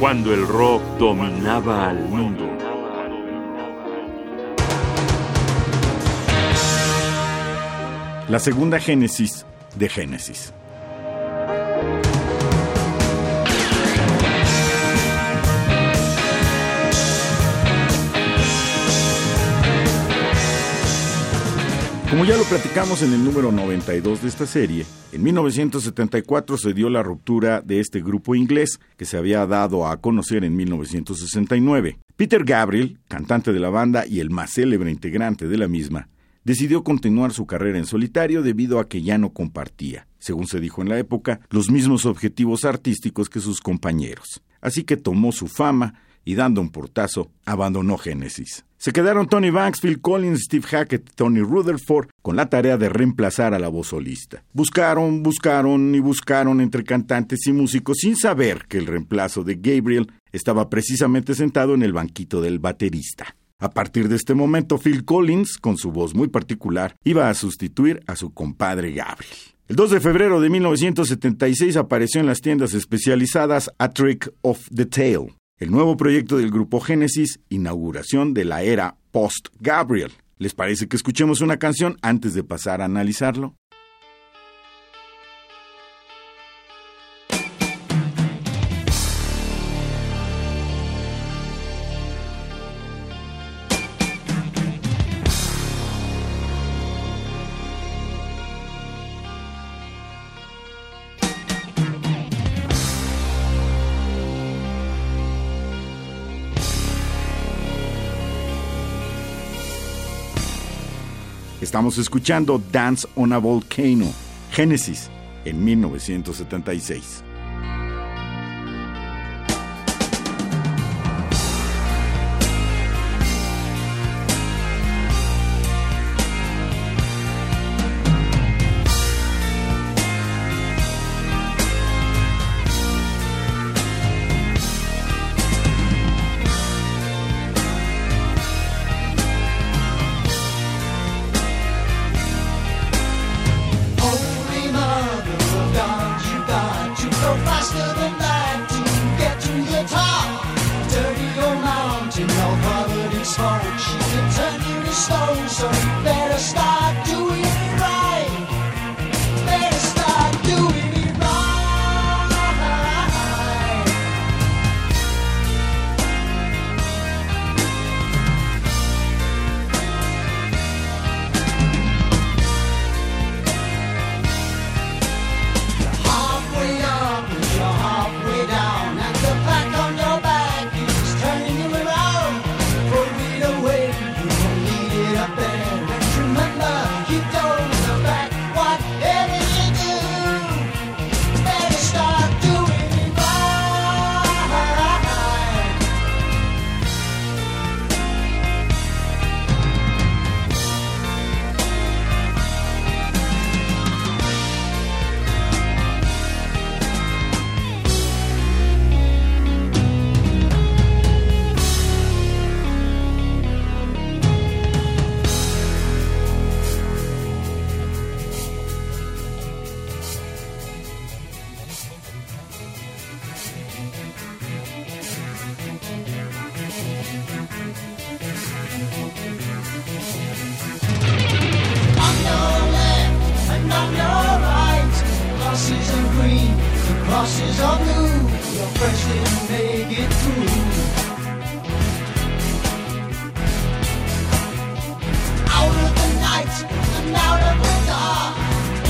cuando el rock dominaba al mundo. La segunda génesis de Génesis. Como ya lo platicamos en el número 92 de esta serie, en 1974 se dio la ruptura de este grupo inglés que se había dado a conocer en 1969. Peter Gabriel, cantante de la banda y el más célebre integrante de la misma, decidió continuar su carrera en solitario debido a que ya no compartía, según se dijo en la época, los mismos objetivos artísticos que sus compañeros. Así que tomó su fama y dando un portazo, abandonó Genesis. Se quedaron Tony Banks, Phil Collins, Steve Hackett, Tony Rutherford con la tarea de reemplazar a la voz solista. Buscaron, buscaron y buscaron entre cantantes y músicos sin saber que el reemplazo de Gabriel estaba precisamente sentado en el banquito del baterista. A partir de este momento, Phil Collins, con su voz muy particular, iba a sustituir a su compadre Gabriel. El 2 de febrero de 1976 apareció en las tiendas especializadas A Trick of the Tail, el nuevo proyecto del grupo Génesis, inauguración de la era post-Gabriel. ¿Les parece que escuchemos una canción antes de pasar a analizarlo? Estamos escuchando Dance on a Volcano, Genesis, en 1976. better stop. green, the crosses are blue. Your friends didn't make it through. Out of the night and out of the dark,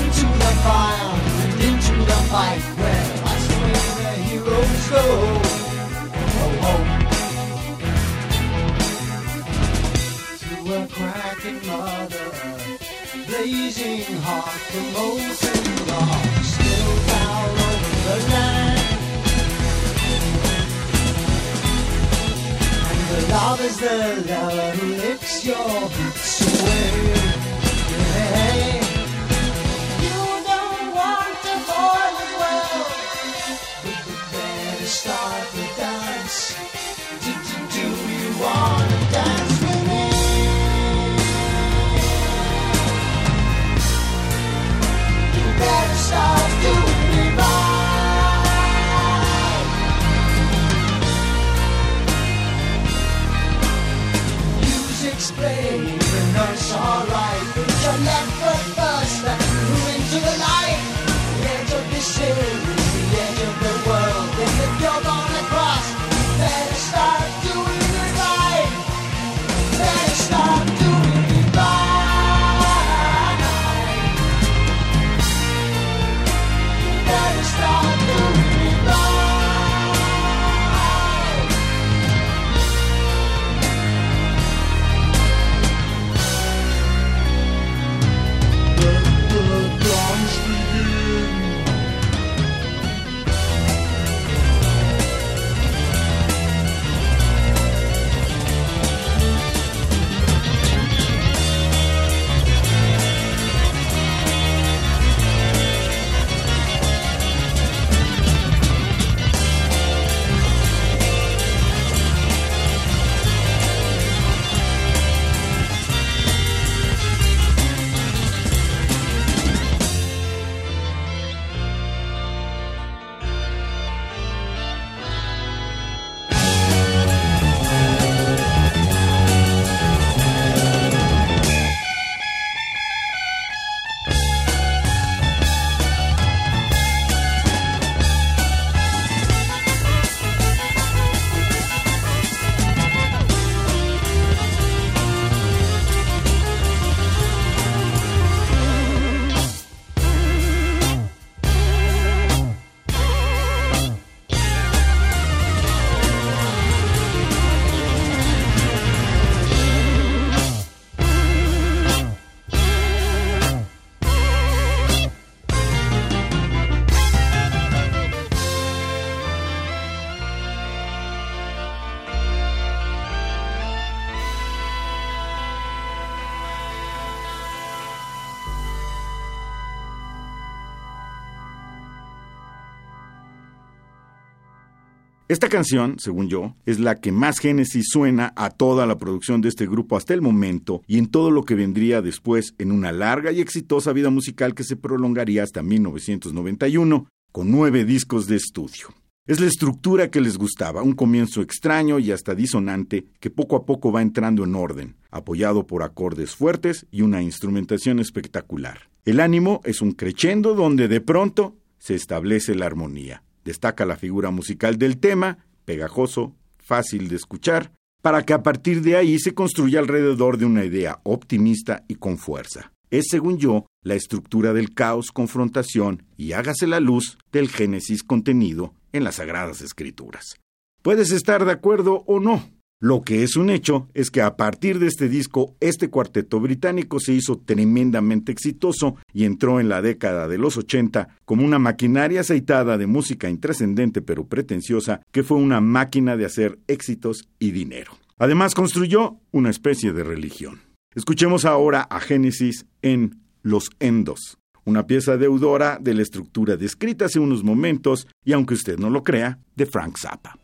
into the fire and into the fight. where that's the way the heroes go. Oh, oh. To a cracking mother blazing hot, the molten rock. The love is the lover who licks your boots away. Esta canción, según yo, es la que más Génesis suena a toda la producción de este grupo hasta el momento y en todo lo que vendría después en una larga y exitosa vida musical que se prolongaría hasta 1991, con nueve discos de estudio. Es la estructura que les gustaba, un comienzo extraño y hasta disonante que poco a poco va entrando en orden, apoyado por acordes fuertes y una instrumentación espectacular. El ánimo es un crescendo donde de pronto se establece la armonía. Destaca la figura musical del tema, pegajoso, fácil de escuchar, para que a partir de ahí se construya alrededor de una idea optimista y con fuerza. Es, según yo, la estructura del caos, confrontación y hágase la luz del Génesis contenido en las Sagradas Escrituras. Puedes estar de acuerdo o no, lo que es un hecho es que a partir de este disco, este cuarteto británico se hizo tremendamente exitoso y entró en la década de los 80 como una maquinaria aceitada de música intrascendente pero pretenciosa que fue una máquina de hacer éxitos y dinero. Además construyó una especie de religión. Escuchemos ahora a Génesis en Los Endos, una pieza deudora de la estructura descrita hace unos momentos y aunque usted no lo crea, de Frank Zappa.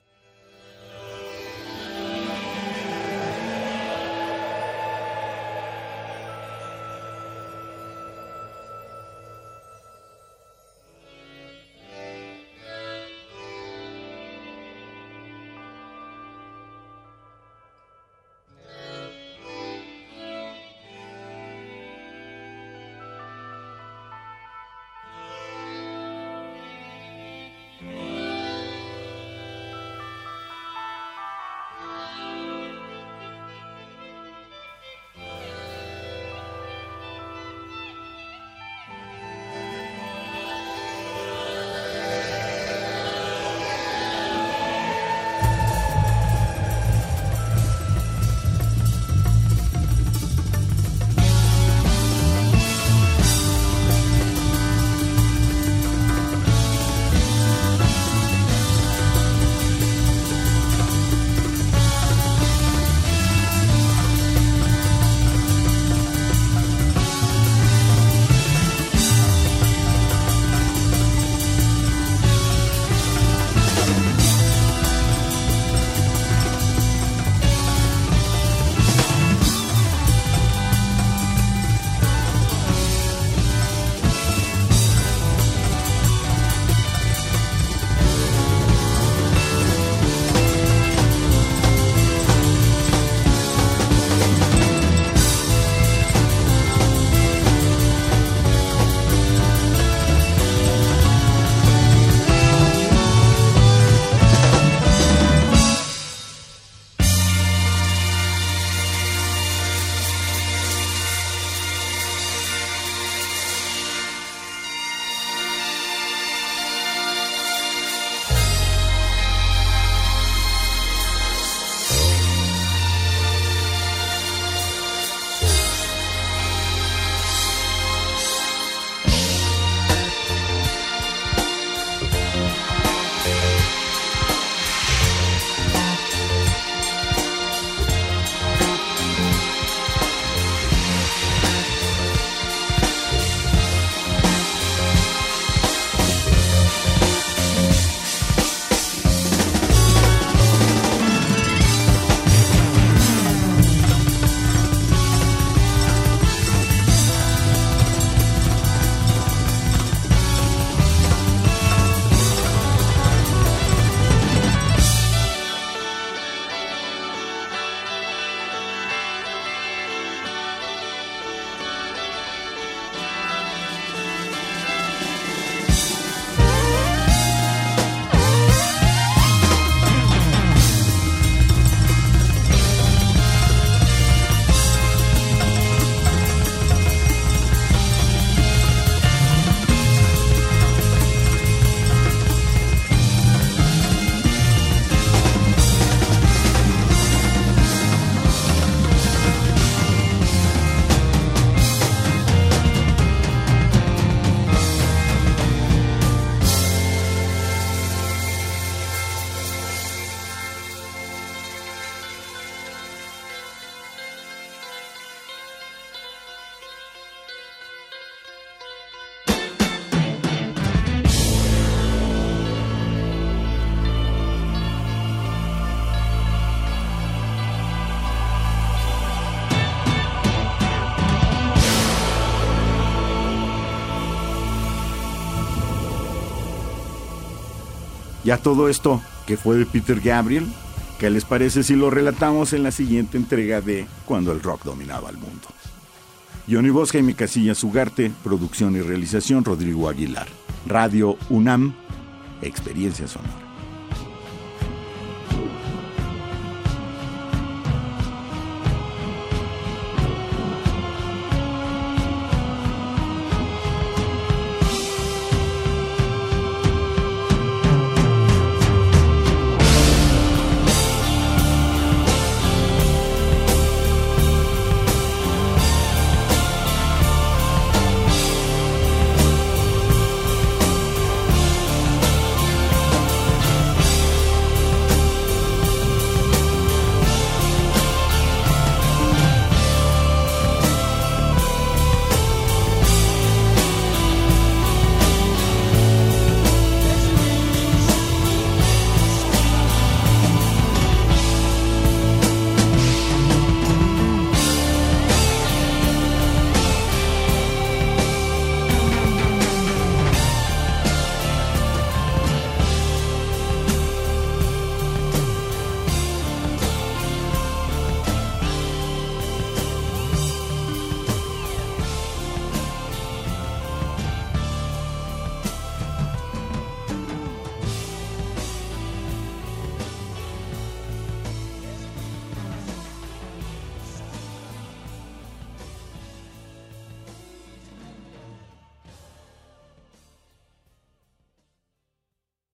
Ya todo esto que fue de Peter Gabriel, ¿qué les parece si lo relatamos en la siguiente entrega de Cuando el rock dominaba el mundo? Johnny Bosca y mi casilla Sugarte, producción y realización Rodrigo Aguilar. Radio UNAM, experiencia sonora.